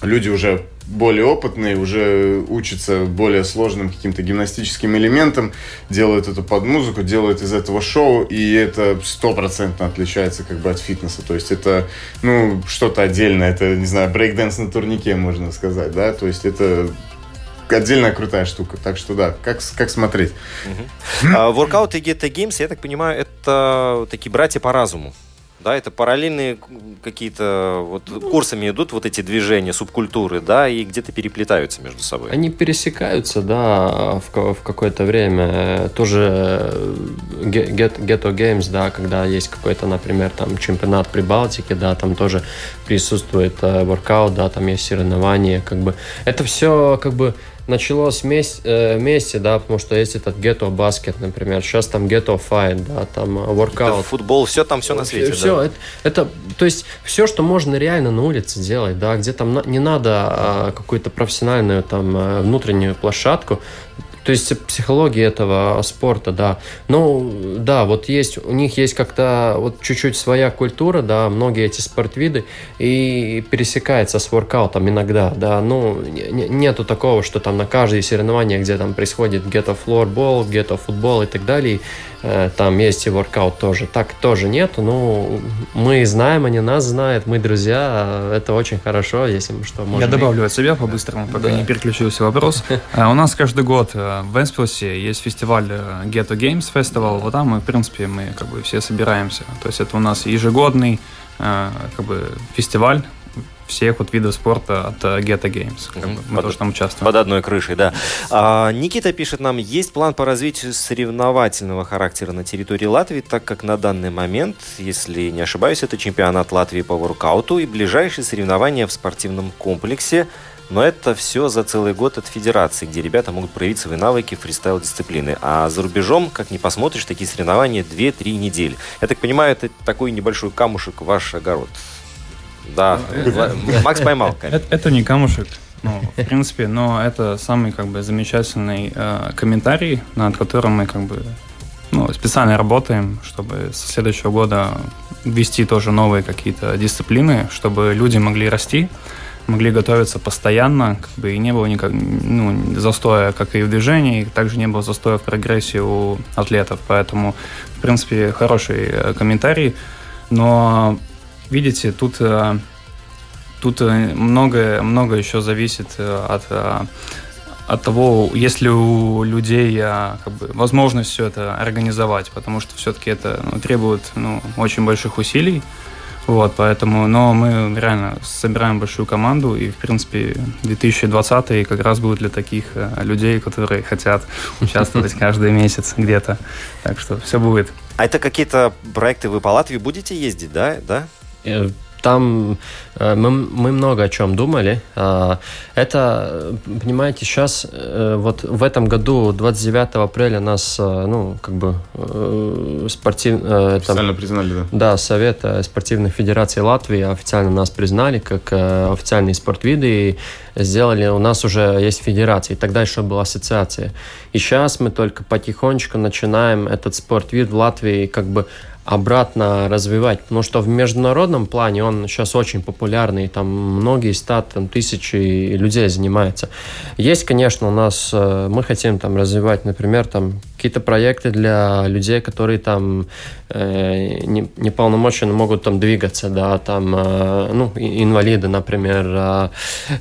люди уже более опытные, уже учатся более сложным каким-то гимнастическим элементам, делают это под музыку, делают из этого шоу, и это стопроцентно отличается как бы от фитнеса. То есть это, ну, что-то отдельное, это, не знаю, брейкденс на турнике, можно сказать, да, то есть это отдельная крутая штука. Так что да, как, как смотреть. Воркаут и Get Games, я так понимаю, это такие братья по разуму. Да, это параллельные какие-то вот курсами идут вот эти движения, субкультуры, да, и где-то переплетаются между собой. Они пересекаются, да, в, в какое-то время. Тоже Get, Ghetto Games, да, когда есть какой-то, например, там чемпионат Прибалтики, да, там тоже присутствует э, воркаут, да, там есть соревнования, как бы. Это все как бы началось вместе, э, вместе, да, потому что есть этот Ghetto Basket, например, сейчас там Ghetto Fight, да, там э, Workout. футбол, все там, все на свете, Все, да. это, это, то есть все, что можно реально на улице делать, да, где там не надо а, какую-то профессиональную там э, внутреннюю площадку, то есть психология этого спорта, да. Ну, да, вот есть, у них есть как-то вот чуть-чуть своя культура, да, многие эти спортвиды, и пересекается с воркаутом иногда, да. Ну, нету такого, что там на каждое соревнование, где там происходит где-то флорбол, где-то футбол и так далее, там есть и воркаут тоже. Так тоже нет. Ну, мы знаем, они нас знают, мы друзья. Это очень хорошо, если мы что можем. Я добавлю от себя по-быстрому, пока да. не переключился вопрос. Э, у нас каждый год э, в Венспилсе есть фестиваль Ghetto Games Festival. Вот там мы, в принципе, мы как бы все собираемся. То есть это у нас ежегодный как бы фестиваль всех вот видов спорта от Geta Games. Как бы, мы под, тоже там участвуем. Под одной крышей, да. А, Никита пишет нам, есть план по развитию соревновательного характера на территории Латвии, так как на данный момент, если не ошибаюсь, это чемпионат Латвии по воркауту и ближайшие соревнования в спортивном комплексе но это все за целый год от федерации, где ребята могут проявить свои навыки фристайл-дисциплины. А за рубежом, как ни посмотришь, такие соревнования 2-3 недели. Я так понимаю, это такой небольшой камушек в ваш огород. Да, Макс поймал. Это, это не камушек, ну, в принципе, но это самый как бы замечательный э, комментарий, над которым мы как бы ну, специально работаем, чтобы с следующего года ввести тоже новые какие-то дисциплины, чтобы люди могли расти, могли готовиться постоянно, как бы и не было никак, ну, застоя, как и в движении, и также не было застоя в прогрессе у атлетов. Поэтому, в принципе, хороший э, комментарий. Но видите, тут, э, тут э, много, много еще зависит э, от, от того, есть ли у людей как бы, возможность все это организовать, потому что все-таки это ну, требует ну, очень больших усилий. Вот, поэтому, но мы реально собираем большую команду, и, в принципе, 2020 как раз будет для таких людей, которые хотят участвовать каждый месяц где-то. Так что все будет. А это какие-то проекты вы по Латвии будете ездить, да? да? Э, там э, мы, мы много о чем думали. А, это, понимаете, сейчас э, вот в этом году 29 апреля нас, ну, как бы спортив... Официально там, признали, да? Да, Совет спортивной федерации Латвии официально нас признали как официальные спортвиды и сделали, у нас уже есть федерация, и тогда еще была ассоциация. И сейчас мы только потихонечку начинаем этот спортвид в Латвии как бы обратно развивать, потому что в международном плане он сейчас очень популярный, там многие там тысячи людей занимаются. Есть, конечно, у нас, э, мы хотим там развивать, например, там какие-то проекты для людей, которые там э, не, неполномоченно могут там двигаться, да, там, э, ну, инвалиды, например,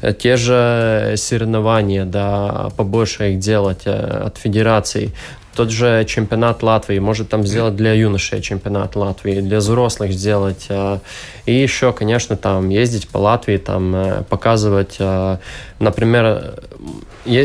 э, те же соревнования, да, побольше их делать э, от федерации тот же чемпионат Латвии, может там сделать для юношей чемпионат Латвии, для взрослых сделать. Э, и еще, конечно, там ездить по Латвии, там э, показывать, э, например,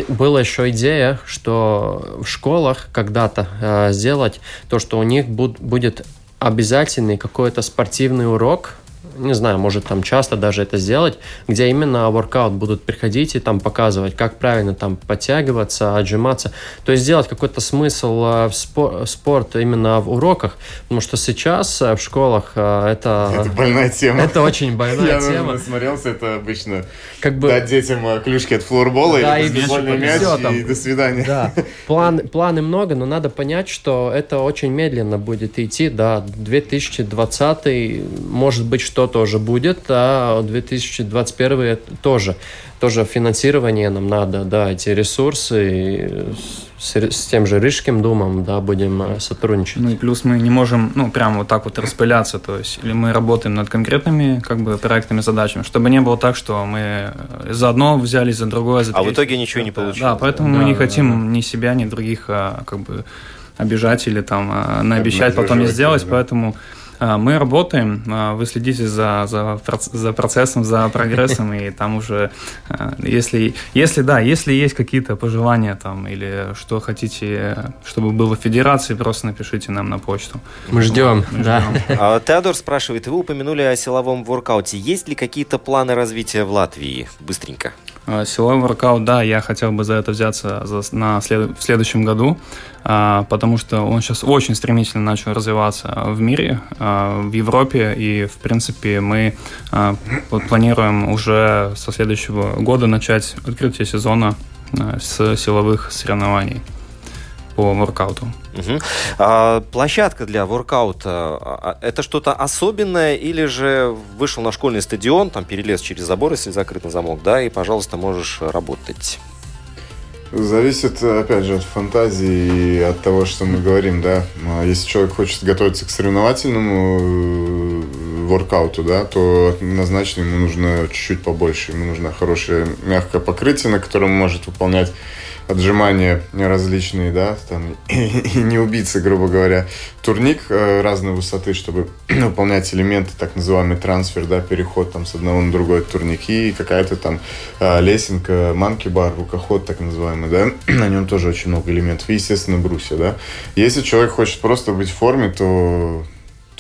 была еще идея, что в школах когда-то сделать то, что у них будет обязательный какой-то спортивный урок не знаю, может там часто даже это сделать, где именно воркаут будут приходить и там показывать, как правильно там подтягиваться, отжиматься. То есть сделать какой-то смысл э, в спор спорт именно в уроках, потому что сейчас э, в школах э, это... Это больная тема. Это очень больная Я тема. Я насмотрелся, это обычно как бы... дать детям клюшки от флорбола да, или бейсбольный мяч, все, там. и до свидания. Да, План, планы много, но надо понять, что это очень медленно будет идти, да, 2020 может быть, что тоже будет, а 2021 тоже. Тоже финансирование нам надо, да, эти ресурсы с, с тем же Рижским думом, да, будем э, сотрудничать. Ну и плюс мы не можем, ну, прям вот так вот распыляться, то есть, или мы работаем над конкретными, как бы, проектными задачами, чтобы не было так, что мы за одно взялись, за другое, за А в итоге ничего не получилось. Да, поэтому Да, мы не да, хотим ни себя, ни других, а, как бы, обижать или там а, наобещать, потом не сделать, да. поэтому мы работаем, а, вы следите за, за, за процессом, за прогрессом, и там уже, а, если, если да, если есть какие-то пожелания там или что хотите, чтобы было в федерации, просто напишите нам на почту. Мы ждем, Мы да. ждем. А, Теодор спрашивает, вы упомянули о силовом воркауте. Есть ли какие-то планы развития в Латвии? Быстренько. А, Силовой воркаут, да, я хотел бы за это взяться за- на след- в следующем году, а, потому что он сейчас очень стремительно начал развиваться в мире, а, в Европе, и, в принципе, мы а, вот планируем уже со следующего года начать открытие сезона а, с силовых соревнований по воркауту. Мгм. А, площадка для воркаута а, это что-то особенное или же вышел на школьный стадион, там перелез через забор, если закрыт на замок, да, и, пожалуйста, можешь работать. Зависит, опять же, от фантазии и от того, что мы говорим, да. А Если человек хочет готовиться к соревновательному э, воркауту, да, то однозначно ему нужно чуть-чуть побольше. Ему нужно хорошее мягкое покрытие, на котором он может выполнять отжимания различные, да, там, и не убиться, грубо говоря. Турник э, разной высоты, чтобы выполнять элементы, так называемый трансфер, да, переход там с одного на другой турники, и какая-то там э, лесенка, манки-бар, рукоход, так называемый, да, на нем тоже очень много элементов, и, естественно, брусья, да. Если человек хочет просто быть в форме, то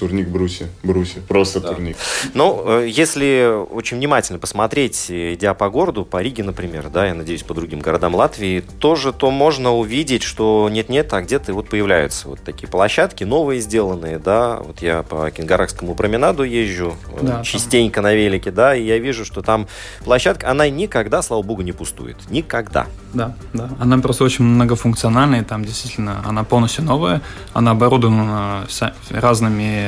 турник брусья, брусья, просто турник. Ну, э, если очень внимательно посмотреть, э, идя по городу, по Риге, например, да, я надеюсь, по другим городам Латвии, тоже, то можно увидеть, что нет-нет, а где-то вот появляются вот такие площадки, новые сделанные, да, вот я по Кенгаракскому променаду езжу, э, Да, там. частенько на велике, да, и я вижу, что там площадка, она никогда, слава богу, не пустует, никогда. Да, да. Она просто очень многофункциональная, там действительно она полностью новая, она оборудована са-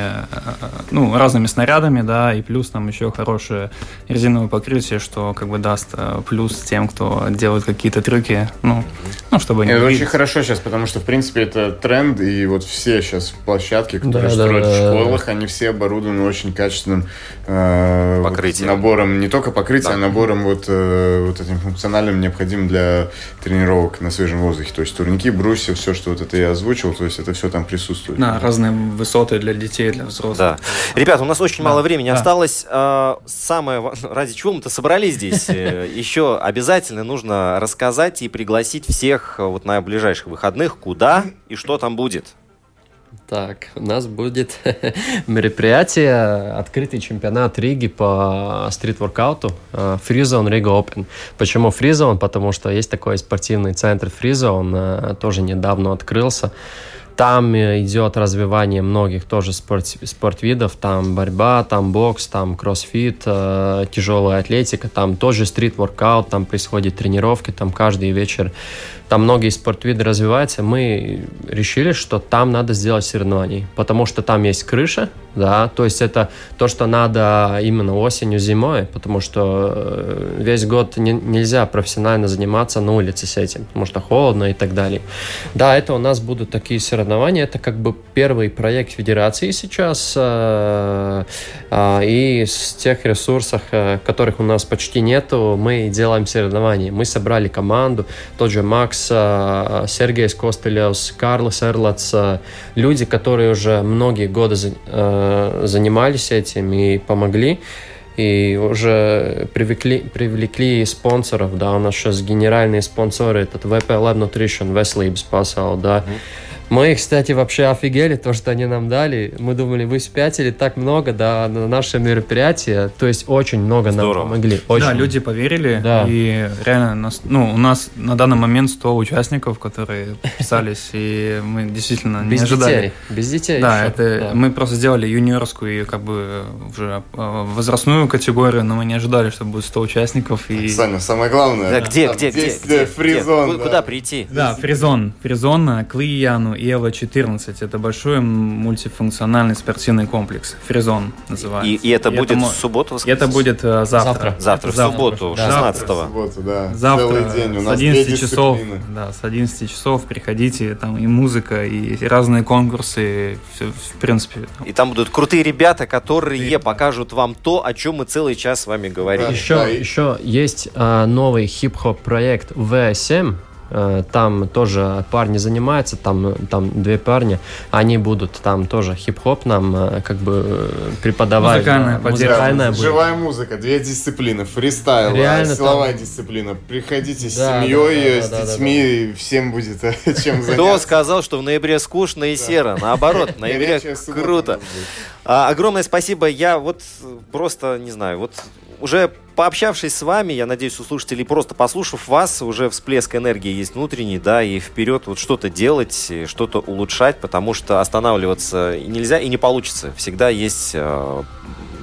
разными, э, ну, разными снарядами, да, и плюс там еще хорошее резиновое покрытие, что как бы даст э, плюс тем, кто делает какие-то трюки, ну, ну чтобы они Это увидели. очень хорошо сейчас, потому что, в принципе, это тренд, и вот все сейчас площадки, которые Да, строят да, в да, школах, они все оборудованы очень качественным э, вот Покрытием. набором, не только покрытия, Да. а набором вот, э, вот этим функциональным, необходимым для тренировок на свежем воздухе. То есть турники, брусья, все, что вот это я озвучил, то есть это все там присутствует. Да, разные высоты для детей, для взрослых. Да. Ребята, у нас очень Да, мало времени да. осталось. А, Самое, ради чего мы-то собрались здесь? Э, Еще обязательно нужно рассказать и пригласить всех э, вот на ближайших выходных, куда и что там будет. Так, у нас будет мероприятие, открытый чемпионат Риги по стрит-воркауту, э, Freezone Riga Open. Почему Freezone? Потому что есть такой спортивный центр Freezone, тоже недавно открылся. Там э, идет развивание многих тоже спорт, спортвидов, там борьба, там бокс, там кроссфит, э, тяжелая атлетика, там тоже стрит-воркаут, там происходят тренировки, там каждый вечер, там многие спортвиды развиваются. Мы решили, что там надо сделать соревнования, потому что там есть крыша, да, то есть это то, что надо именно осенью, зимой, потому что э, весь год не- нельзя профессионально заниматься на улице с этим, потому что холодно и так далее. Да, это у нас будут такие соревнования, это как бы первый проект федерации сейчас, э, а, и с тех ресурсов, э, которых у нас почти нету, мы делаем соревнования. Мы собрали команду, тот же Макс, э, Сергей Костылевс, Карлос Эрлац, э, люди, которые уже многие годы э, занимались этим и помогли. И уже привлекли, привлекли спонсоров, да, у нас сейчас генеральные спонсоры, этот VP Lab Nutrition, Veselības pasaule, да. Мы, кстати, вообще офигели, то, что они нам дали. Мы думали, вы спятили так много, да, на наше мероприятие. То есть очень много Здорово. нам помогли. Очень. Да, люди поверили, Да. и реально, нас, ну, у нас на данный момент 100 участников, которые подписались, и мы действительно не без ожидали. детей. Без детей. Да, еще. это Да. мы просто сделали юниорскую и как бы уже э, возрастную категорию, но мы не ожидали, что будет 100 участников. И... Саня, самое главное. Да, где, где, где, где, э, фризон. Куда прийти? Да, фризон. Фризон, к Лияну ЕВА-14. Это большой мультифункциональный спортивный комплекс. Фризон называется. И, и это будет это, в субботу? Это будет завтра. Завтра, завтра в субботу, 16 -го. Субботу, да. Завтра Целый день. У с нас 11 часов. Да, с 11 часов приходите. Там и музыка, и разные конкурсы. Все, в принципе. И там будут крутые ребята, которые покажут вам то, о чем мы целый час с вами говорили. Еще, да, еще есть а, новый хип-хоп проект V7. Э, там тоже парни занимаются, там, там две парни, они будут там тоже хип-хоп нам э, как бы преподавать. Музыкальная, музыкальная будет. Живая музыка, две дисциплины, фристайл, Реально силовая там... дисциплина. Приходите с да, семьей, да, да, с детьми, да, да. всем будет э, чем заняться. Кто сказал, что в ноябре скучно и серо? Наоборот, в ноябре круто. А, огромное спасибо. Я вот просто, не знаю, вот уже пообщавшись с вами, я надеюсь, у слушателей, просто послушав вас, уже всплеск энергии есть внутренний, да, и вперед вот что-то делать, что-то улучшать, потому что останавливаться нельзя и не получится. Всегда есть э,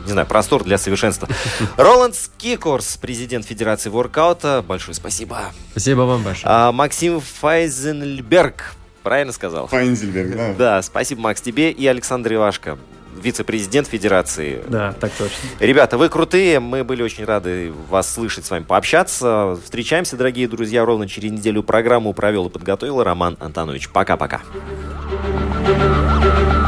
не знаю, простор для совершенства. Роланд Скикорс, президент Федерации воркаута. Большое спасибо. Спасибо вам большое. А, Максим Файзенберг. Правильно сказал? Файнзельберг, да. Да, спасибо, Макс, тебе и Александр Ивашко вице-президент Федерации. Да, так точно. Ребята, вы крутые, мы были очень рады вас слышать, с вами пообщаться. Встречаемся, дорогие друзья, ровно через неделю программу провел и подготовил Роман Антонович. Пока-пока. thank you